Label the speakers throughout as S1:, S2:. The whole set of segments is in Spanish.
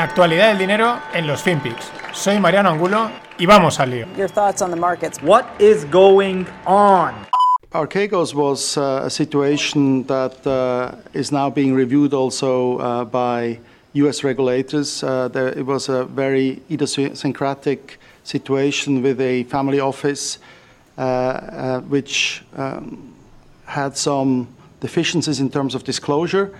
S1: La actualidad del dinero en los FinPix. Soy Mariano Angulo y vamos al lío.
S2: Your thoughts on the markets.
S3: What is going on?
S4: Archegos was uh, a situation that uh, is now being reviewed also uh, by US regulators. Uh, there, it was a very idiosyncratic situation with a family office uh, uh, which um, had some deficiencies in terms of disclosure.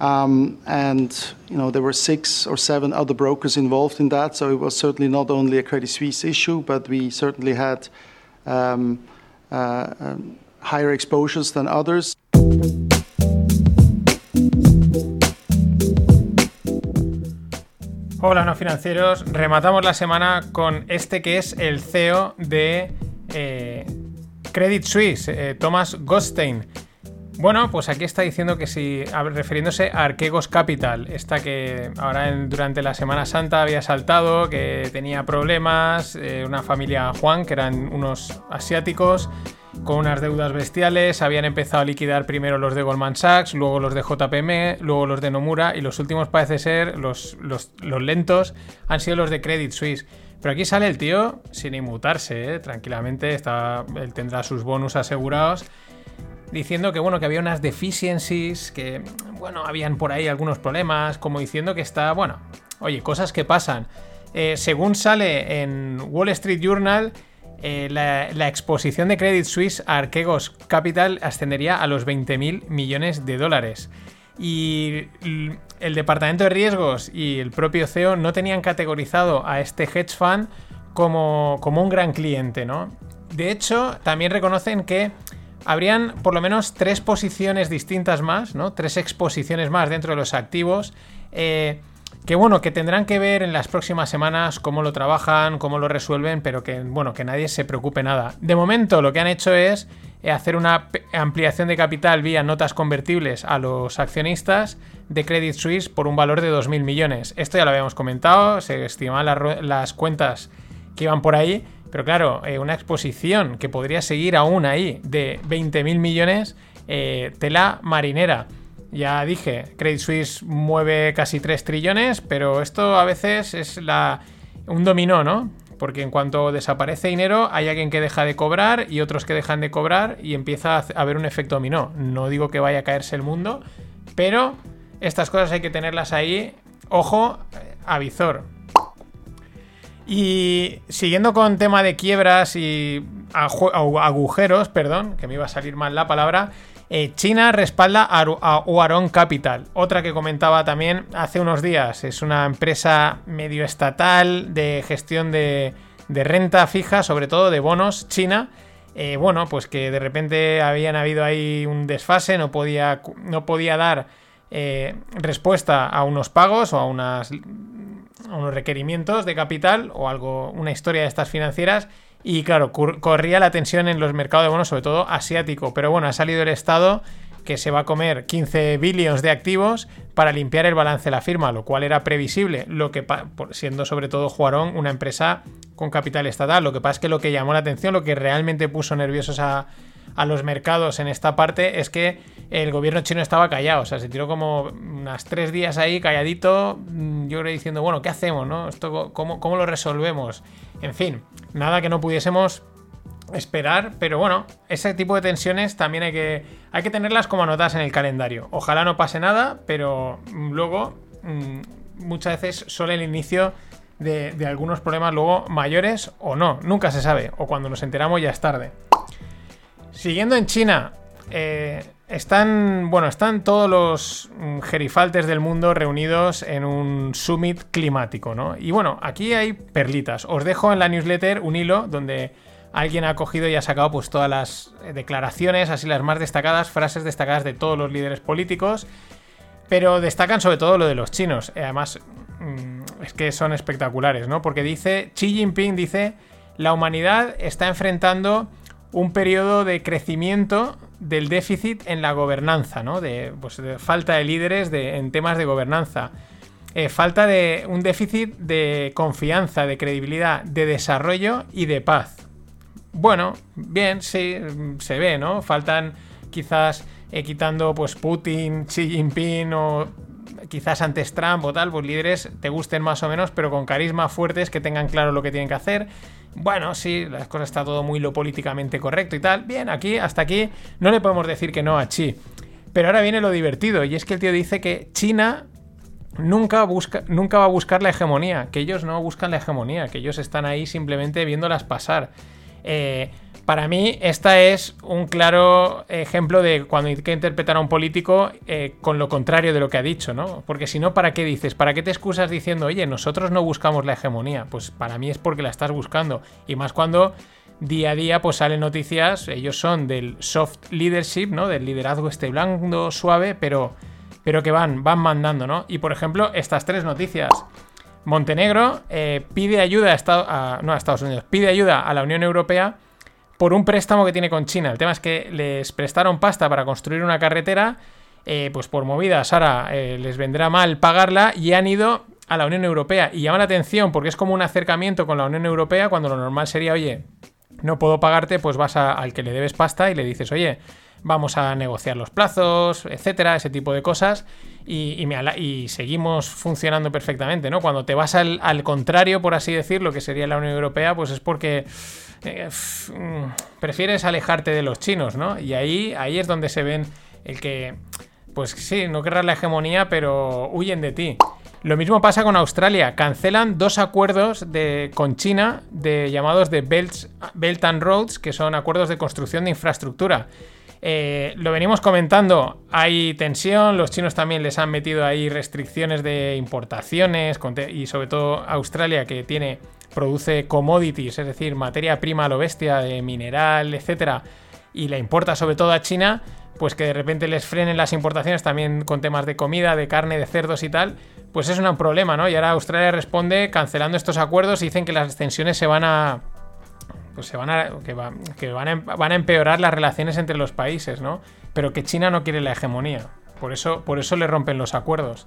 S4: Um, and you know there were six or seven other brokers involved in that, so it was certainly not only a Credit Suisse issue, but we certainly had um, uh, um, higher exposures than others.
S1: Hola no financieros, rematamos la semana con este que es el CEO de eh, Credit Suisse, eh, Thomas Goldstein. Bueno, pues aquí está diciendo que si, refiriéndose a Arquegos Capital, esta que ahora durante la Semana Santa había saltado, que tenía problemas, eh, una familia Juan, que eran unos asiáticos, con unas deudas bestiales, habían empezado a liquidar primero los de Goldman Sachs, luego los de JPM, luego los de Nomura, y los últimos parece ser, los, los, lentos, han sido los de Credit Suisse. Pero aquí sale el tío sin inmutarse, ¿eh? tranquilamente, está, él tendrá sus bonus asegurados diciendo que bueno, que había unas deficiencies, que bueno, habían por ahí algunos problemas, como diciendo que está, bueno, oye, cosas que pasan. Eh, según sale en Wall Street Journal, eh, la, exposición de Credit Suisse a Archegos Capital ascendería a los 20.000 millones de dólares. Y el departamento de riesgos y el propio CEO no tenían categorizado a este hedge fund como, como un gran cliente, ¿no? De hecho, también reconocen que habrían por lo menos tres posiciones distintas más, ¿no? Tres exposiciones más dentro de los activos. Eh, que bueno, que tendrán que ver en las próximas semanas cómo lo trabajan, cómo lo resuelven, pero que bueno, que nadie se preocupe nada. De momento lo que han hecho es eh, hacer una ampliación de capital vía notas convertibles a los accionistas de Credit Suisse por un valor de 2.000 millones. Esto ya lo habíamos comentado, se estimaban las cuentas que iban por ahí, pero claro, eh, una exposición que podría seguir aún ahí de 20.000 millones, eh, tela marinera. Ya dije, Credit Suisse mueve casi 3 trillones, pero esto a veces es la, un dominó, ¿no? Porque en cuanto desaparece dinero, hay alguien que deja de cobrar y otros que dejan de cobrar y empieza a haber un efecto dominó. No digo que vaya a caerse el mundo, pero estas cosas hay que tenerlas ahí, ojo, eh, a visor. Y siguiendo con tema de quiebras y agujeros, perdón, que me iba a salir mal la palabra, eh, China respalda a Huarong Capital, otra que comentaba también hace unos días. Es una empresa medio estatal de gestión de, renta fija, sobre todo de bonos China. Eh, bueno, pues que de repente habían habido ahí un desfase, no podía, no podía dar eh, respuesta a unos pagos o a unas unos requerimientos de capital o algo, una historia de estas financieras. Y claro, corría la tensión en los mercados de bonos, sobre todo asiático. Pero bueno, ha salido el Estado que se va a comer 15 billones de activos para limpiar el balance de la firma, lo cual era previsible, lo que siendo sobre todo Juarón una empresa con capital estatal. Lo que pasa es que lo que llamó la atención, lo que realmente puso nerviosos a, a los mercados en esta parte es que el gobierno chino estaba callado, o sea, se tiró como unas tres días ahí calladito, mm, yo creo diciendo, bueno, ¿qué hacemos? No? Esto, ¿cómo, ¿Cómo lo resolvemos? En fin, nada que no pudiésemos esperar, pero bueno, ese tipo de tensiones también hay que, hay que tenerlas como anotadas en el calendario. Ojalá no pase nada, pero luego mm, muchas veces suele el inicio de, de, algunos problemas luego mayores o no, nunca se sabe, o cuando nos enteramos ya es tarde. Siguiendo en China, eh, están, bueno, están todos los mm, gerifaltes del mundo reunidos en un summit climático, ¿no? Y bueno, aquí hay perlitas. Os dejo en la newsletter un hilo donde alguien ha cogido y ha sacado pues todas las eh, declaraciones, así las más destacadas, frases destacadas de todos los líderes políticos, pero destacan sobre todo lo de los chinos. Eh, además, mm, es que son espectaculares, ¿no? Porque dice, Xi Jinping dice, la humanidad está enfrentando un periodo de crecimiento del déficit en la gobernanza, ¿no? De, pues, falta de líderes en temas de gobernanza. Eh, falta de un déficit de confianza, de credibilidad, de desarrollo y de paz. Bueno, bien, sí, se ve, ¿no? Faltan quizás eh, quitando pues Putin, Xi Jinping o quizás antes Trump o tal, pues líderes te gusten más o menos, pero con carisma fuertes que tengan claro lo que tienen que hacer. Bueno, sí, las cosas está todo muy lo políticamente correcto y tal. Bien, aquí, hasta aquí, no le podemos decir que no a Xi. Pero ahora viene lo divertido, y es que el tío dice que China nunca, busca, nunca va a buscar la hegemonía, que ellos no buscan la hegemonía, que ellos están ahí simplemente viéndolas pasar. Eh, para mí, esta es un claro ejemplo de cuando hay que interpretar a un político eh, con lo contrario de lo que ha dicho, ¿no? Porque si no, ¿para qué dices? ¿Para qué te excusas diciendo, oye, nosotros no buscamos la hegemonía? Pues para mí es porque la estás buscando. Y más cuando día a día pues salen noticias, ellos son del soft leadership, ¿no? Del liderazgo este blando, suave, pero, pero que van, van mandando, ¿no? Y por ejemplo, estas tres noticias. Montenegro eh, pide ayuda a, Estados Unidos, pide ayuda a la Unión Europea por un préstamo que tiene con China. El tema es que les prestaron pasta para construir una carretera, eh, pues por movidas ahora eh, les vendrá mal pagarla y han ido a la Unión Europea. Y llama la atención porque es como un acercamiento con la Unión Europea cuando lo normal sería, oye, no puedo pagarte, pues vas al que le debes pasta y le dices, oye, vamos a negociar los plazos, etcétera, ese tipo de cosas. Y, seguimos funcionando perfectamente, ¿no? Cuando te vas al, contrario, por así decirlo, que sería la Unión Europea, pues es porque eh, mm, prefieres alejarte de los chinos, ¿no? Y ahí, ahí es donde se ven el que, pues sí, no querrás la hegemonía, pero huyen de ti. Lo mismo pasa con Australia. Cancelan dos acuerdos de, con China de llamados de Belt and Roads, que son acuerdos de construcción de infraestructura. Eh, lo venimos comentando, hay tensión, los chinos también les han metido ahí restricciones de importaciones y sobre todo Australia que tiene produce commodities, es decir, materia prima a lo bestia de mineral, etcétera, y la importa sobre todo a China, pues que de repente les frenen las importaciones también con temas de comida, de carne, de cerdos y tal, pues es un problema, ¿no? Y ahora Australia responde cancelando estos acuerdos y dicen que las tensiones se van a pues se van a que, que van, a, van a empeorar las relaciones entre los países, ¿no? Pero que China no quiere la hegemonía. Por eso, por eso le rompen los acuerdos.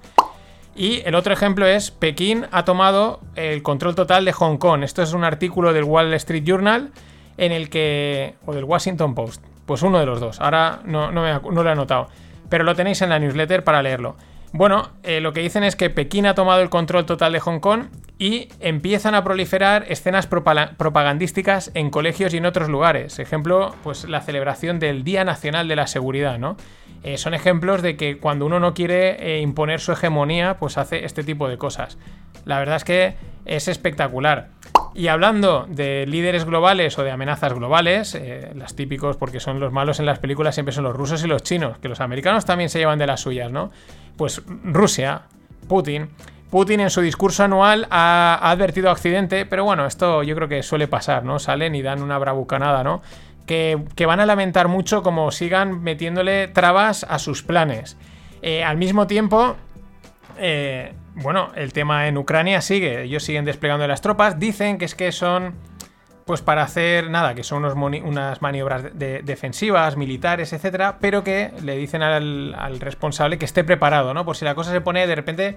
S1: Y el otro ejemplo es Pekín ha tomado el control total de Hong Kong. Esto es un artículo del Wall Street Journal en el que... o del Washington Post. Pues uno de los dos. Ahora no, no, lo he anotado. Pero lo tenéis en la newsletter para leerlo. Bueno, eh, lo que dicen es que Pekín ha tomado el control total de Hong Kong y empiezan a proliferar escenas propagandísticas en colegios y en otros lugares. Ejemplo, pues la celebración del Día Nacional de la Seguridad, ¿no? Eh, son ejemplos de que cuando uno no quiere eh, imponer su hegemonía, pues hace este tipo de cosas. La verdad es que es espectacular. Y hablando de líderes globales o de amenazas globales, eh, las típicos porque son los malos en las películas siempre son los rusos y los chinos, que los americanos también se llevan de las suyas, ¿no? Pues Rusia, Putin. Putin en su discurso anual ha, advertido accidente, pero bueno, esto yo creo que suele pasar, ¿no? Salen y dan una bravucanada, ¿no? que, van a lamentar mucho como sigan metiéndole trabas a sus planes. Eh, al mismo tiempo, eh, bueno, el tema en Ucrania sigue, ellos siguen desplegando las tropas, dicen que es que son, pues para hacer nada, que son unas maniobras defensivas, militares, etcétera, pero que le dicen al, al, responsable que esté preparado, ¿no? Por si la cosa se pone de repente,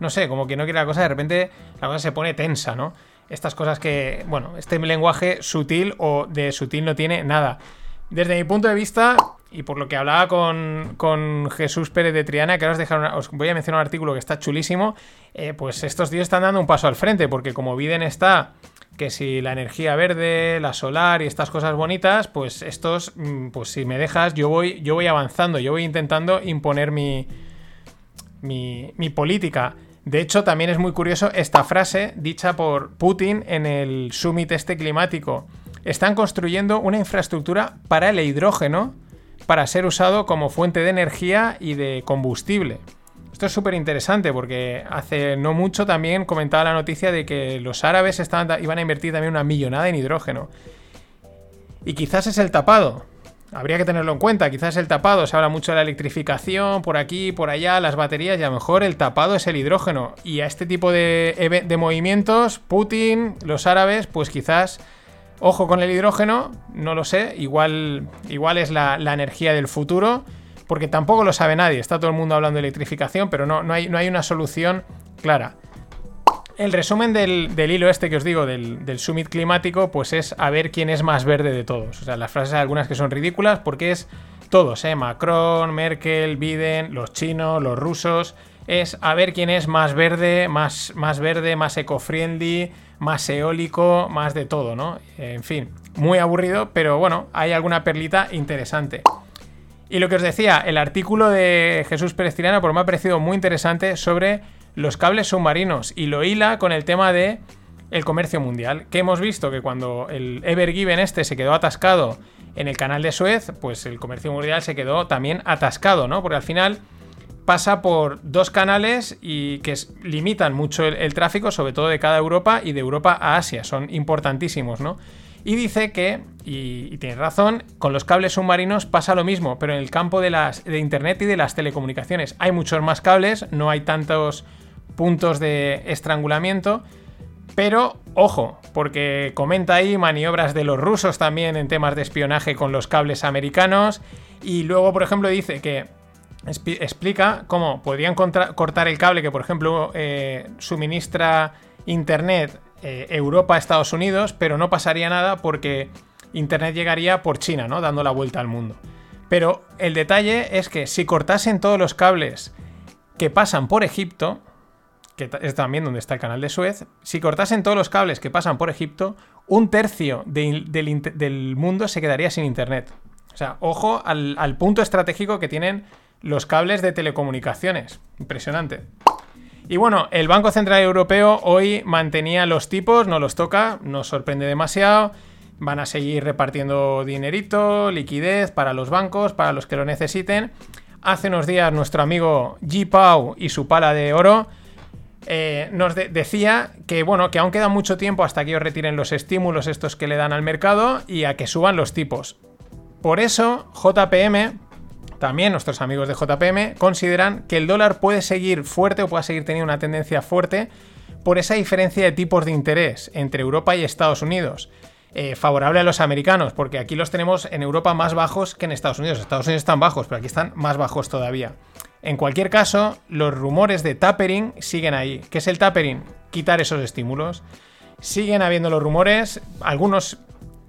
S1: no sé, como que no quiere la cosa, de repente la cosa se pone tensa, ¿no? estas cosas que, bueno, este lenguaje sutil o de sutil no tiene nada. Desde mi punto de vista, y por lo que hablaba con, Jesús Pérez de Triana, que ahora os, dejaron, os voy a mencionar un artículo que está chulísimo, eh, pues estos tíos están dando un paso al frente, porque como Biden está que si la energía verde, la solar y estas cosas bonitas, pues estos, mm, pues si me dejas, yo voy, yo voy avanzando, yo voy intentando imponer mi, mi, mi política. De hecho, también es muy curioso esta frase dicha por Putin en el summit este climático. Están construyendo una infraestructura para el hidrógeno para ser usado como fuente de energía y de combustible. Esto es súper interesante porque hace no mucho también comentaba la noticia de que los árabes estaban, iban a invertir también una millonada en hidrógeno. Y quizás es el tapado. Habría que tenerlo en cuenta, quizás el tapado, se habla mucho de la electrificación, por aquí, por allá, las baterías, y a lo mejor el tapado es el hidrógeno. Y a este tipo de, de movimientos, Putin, los árabes, pues quizás, ojo con el hidrógeno, no lo sé, igual, igual es la, la energía del futuro, porque tampoco lo sabe nadie, está todo el mundo hablando de electrificación, pero no, no, hay, no hay una solución clara. El resumen del, hilo este que os digo, del, summit climático, pues es a ver quién es más verde de todos. O sea, las frases algunas que son ridículas porque es todos, ¿eh? Macron, Merkel, Biden, los chinos, los rusos. es a ver quién es más verde, más, más verde, más eco-friendly, más eólico, más de todo, ¿no? En fin, muy aburrido, pero bueno, hay alguna perlita interesante. Y lo que os decía, el artículo de Jesús Pérez Tirana, por me ha parecido muy interesante sobre los cables submarinos y lo hila con el tema de el comercio mundial. Que hemos visto que cuando el Ever Given este se quedó atascado en el canal de Suez, pues el comercio mundial se quedó también atascado, ¿no? Porque al final pasa por dos canales y que limitan mucho el, tráfico, sobre todo de cada Europa y de Europa a Asia. Son importantísimos, ¿no? Y dice que, y, tiene razón, con los cables submarinos pasa lo mismo, pero en el campo de, las, de Internet y de las telecomunicaciones. Hay muchos más cables, no hay tantos puntos de estrangulamiento, pero ojo, porque comenta ahí maniobras de los rusos también en temas de espionaje con los cables americanos. Y luego, por ejemplo, dice que explica cómo podrían cortar el cable que, por ejemplo, eh, suministra Internet eh, Europa a Estados Unidos, pero no pasaría nada porque Internet llegaría por China, ¿no? Dando la vuelta al mundo. Pero el detalle es que si cortasen todos los cables que pasan por Egipto, que es también donde está el canal de Suez, si cortasen todos los cables que pasan por Egipto, un tercio del, mundo se quedaría sin Internet. O sea, ojo al punto estratégico que tienen los cables de telecomunicaciones. Impresionante. Y bueno, el Banco Central Europeo hoy mantenía los tipos, no los toca, no sorprende demasiado. Van a seguir repartiendo dinerito, liquidez para los bancos, para los que lo necesiten. Hace unos días nuestro amigo G. Pau y su pala de oro eh, nos decía que bueno, que aún queda mucho tiempo hasta que ellos retiren los estímulos estos que le dan al mercado y a que suban los tipos. Por eso, JPM, también nuestros amigos de JPM consideran que el dólar puede seguir fuerte o puede seguir teniendo una tendencia fuerte por esa diferencia de tipos de interés entre Europa y Estados Unidos. Eh, favorable a los americanos, porque aquí los tenemos en Europa más bajos que en Estados Unidos. Estados Unidos están bajos, pero aquí están más bajos todavía. En cualquier caso, los rumores de tapering siguen ahí. ¿Qué es el tapering? Quitar esos estímulos. Siguen habiendo los rumores, algunos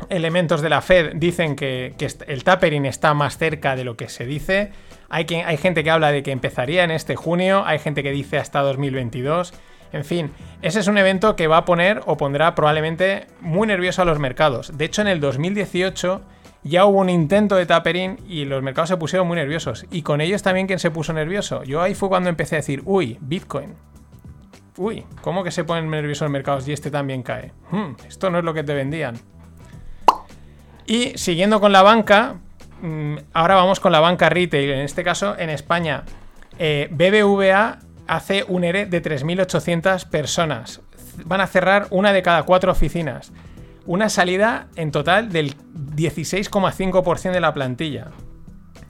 S1: elementos de la Fed dicen que, el tapering está más cerca de lo que se dice. Hay, hay gente que habla de que empezaría en este junio, hay gente que dice hasta 2022. En fin, ese es un evento que va a poner o pondrá probablemente muy nervioso a los mercados. De hecho, en el 2018 ya hubo un intento de tapering y los mercados se pusieron muy nerviosos. Y con ellos también quien se puso nervioso. Yo ahí fue cuando empecé a decir, uy, Bitcoin. Uy, ¿cómo que se ponen nerviosos los mercados y este también cae? Hmm, esto no es lo que te vendían. Y siguiendo con la banca, mm, ahora vamos con la banca retail. En este caso, en España, eh, BBVA hace un ERE de 3.800 personas. Van a cerrar una de cada cuatro oficinas. Una salida en total del 16,5% de la plantilla.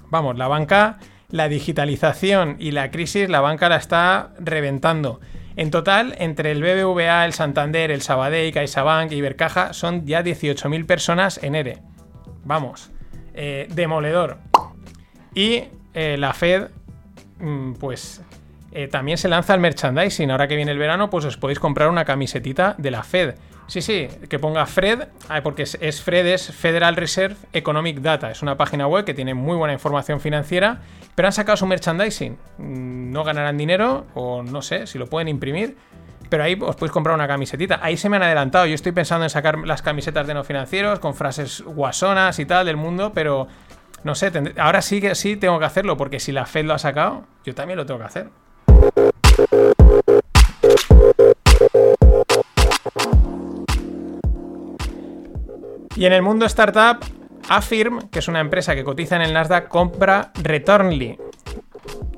S1: Vamos, la banca, la digitalización y la crisis, la banca la está reventando. En total, entre el BBVA, el Santander, el Sabadell, CaixaBank y Ibercaja, son ya 18.000 personas en ERE. Vamos, eh, demoledor. Y eh, la Fed, mm, pues eh, también se lanza el merchandising. Ahora que viene el verano, pues os podéis comprar una camisetita de la Fed. Sí, sí, que ponga Fred, porque es, Fred, es Federal Reserve Economic Data. Es una página web que tiene muy buena información financiera, pero han sacado su merchandising. Mm, no ganarán dinero, o no sé si lo pueden imprimir, pero ahí os podéis comprar una camisetita. Ahí se me han adelantado. Yo estoy pensando en sacar las camisetas de no financieros con frases guasonas y tal del mundo, pero no sé, ahora sí que sí tengo que hacerlo, porque si la Fed lo ha sacado, yo también lo tengo que hacer. Y en el mundo startup, Affirm, que es una empresa que cotiza en el Nasdaq, compra Returnly.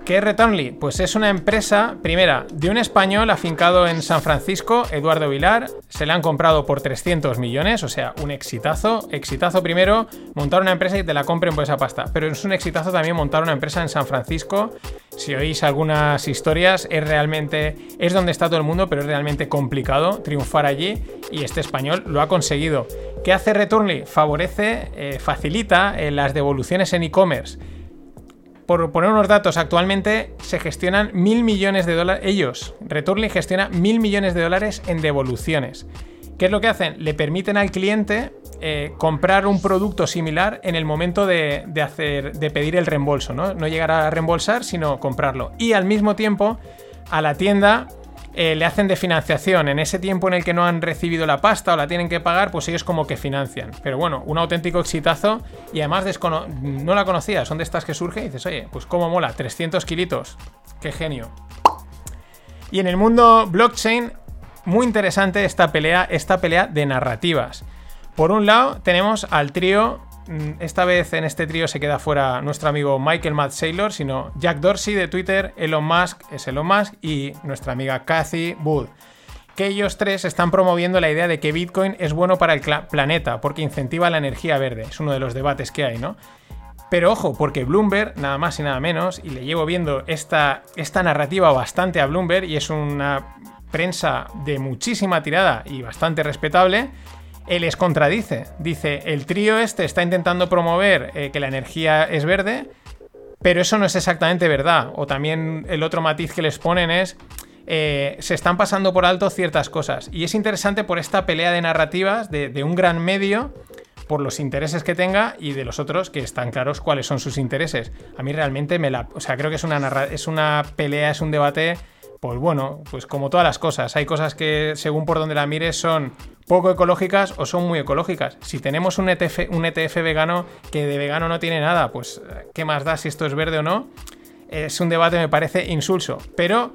S1: ¿Qué es Returnly? Pues es una empresa, primera, de un español afincado en San Francisco, Eduardo Vilar. Se la han comprado por 300 millones, o sea, un exitazo. Exitazo primero, montar una empresa y te la compren por esa pasta. Pero es un exitazo también montar una empresa en San Francisco. Si oís algunas historias, es realmente, es donde está todo el mundo, pero es realmente complicado triunfar allí. Y este español lo ha conseguido. ¿Qué hace Returnly? Favorece, eh, facilita eh, las devoluciones en e-commerce por poner unos datos, actualmente se gestionan mil millones de dólares. Ellos, Returnly gestiona mil millones de dólares en devoluciones. ¿Qué es lo que hacen? Le permiten al cliente eh, comprar un producto similar en el momento de, hacer, de pedir el reembolso, ¿no? No llegar a reembolsar, sino comprarlo. Y al mismo tiempo, a la tienda eh, le hacen de financiación. En ese tiempo en el que no han recibido la pasta o la tienen que pagar, pues ellos como que financian. Pero bueno, un auténtico exitazo y además no la conocía. Son de estas que surgen y dices, oye, pues cómo mola, 300 kilitos. Qué genio. Y en el mundo blockchain, muy interesante esta pelea, esta pelea de narrativas. Por un lado, tenemos al trío. mm, Esta vez en este trío se queda fuera nuestro amigo Michael Matt Saylor, sino Jack Dorsey de Twitter, Elon Musk es Elon Musk y nuestra amiga Cathy Wood. Que ellos tres están promoviendo la idea de que Bitcoin es bueno para el planeta porque incentiva la energía verde. Es uno de los debates que hay, ¿no? Pero ojo, porque Bloomberg, nada más y nada menos, y le llevo viendo esta, esta narrativa bastante a Bloomberg, y es una prensa de muchísima tirada y bastante respetable, les contradice. Dice, el trío este está intentando promover eh, que la energía es verde, pero eso no es exactamente verdad. O también el otro matiz que les ponen es, eh, se están pasando por alto ciertas cosas. Y es interesante por esta pelea de narrativas de, de un gran medio por los intereses que tenga y de los otros que están claros cuáles son sus intereses. A mí realmente me la... O sea, creo que es una, narra- es una pelea, es un debate, pues bueno, pues como todas las cosas. Hay cosas que según por donde la mires son poco ecológicas o son muy ecológicas. Si tenemos un ETF, un ETF vegano que de vegano no tiene nada, pues ¿qué más da si esto es verde o no? Es un debate me parece insulso, pero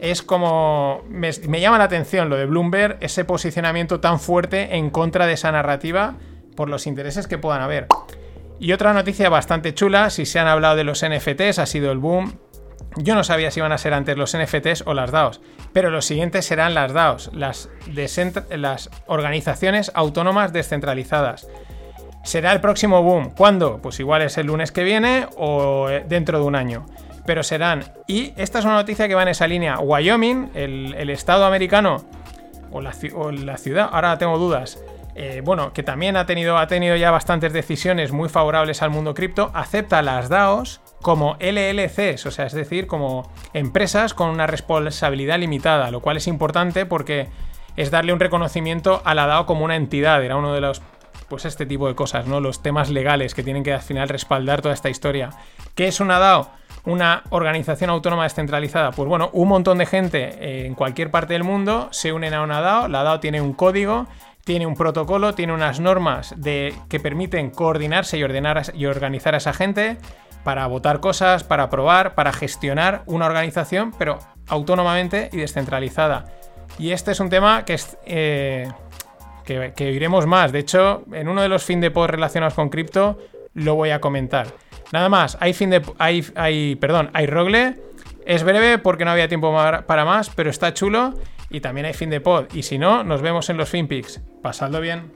S1: es como me, me llama la atención lo de Bloomberg, ese posicionamiento tan fuerte en contra de esa narrativa por los intereses que puedan haber. Y otra noticia bastante chula, si se han hablado de los NFTs, ha sido el boom. Yo no sabía si iban a ser antes los NFTs o las DAOs, pero los siguientes serán las DAOs, las, las organizaciones autónomas descentralizadas. Será el próximo boom. ¿Cuándo? Pues igual es el lunes que viene o eh, dentro de un año. Pero serán. Y esta es una noticia que va en esa línea. Wyoming, el, estado americano, o la, ci- o la ciudad, ahora tengo dudas. eh, bueno, que también ha tenido, ha tenido ya bastantes decisiones muy favorables al mundo cripto, acepta las DAOs como LLCs, o sea, es decir, como empresas con una responsabilidad limitada, lo cual es importante porque es darle un reconocimiento a la DAO como una entidad, era uno de los pues este tipo de cosas, ¿no? Los temas legales que tienen que al final respaldar toda esta historia. ¿Qué es una DAO? Una organización autónoma descentralizada. Pues bueno, un montón de gente eh, en cualquier parte del mundo se unen a una DAO. La DAO tiene un código, tiene un protocolo, tiene unas normas de, que permiten coordinarse y, ordenar, y organizar a esa gente para votar cosas, para aprobar, para gestionar una organización, pero autónomamente y descentralizada. Y este es un tema que es, eh, que, oiremos más. De hecho, en uno de los fin de pod relacionados con cripto lo voy a comentar. Nada más, hay fin de hay, hay perdón, hay rogle. Es breve porque no había tiempo para más, pero está chulo y también hay fin de pod. Y si no, nos vemos en los FinPix. Pasadlo bien.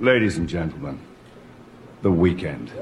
S2: Ladies and gentlemen, the weekend.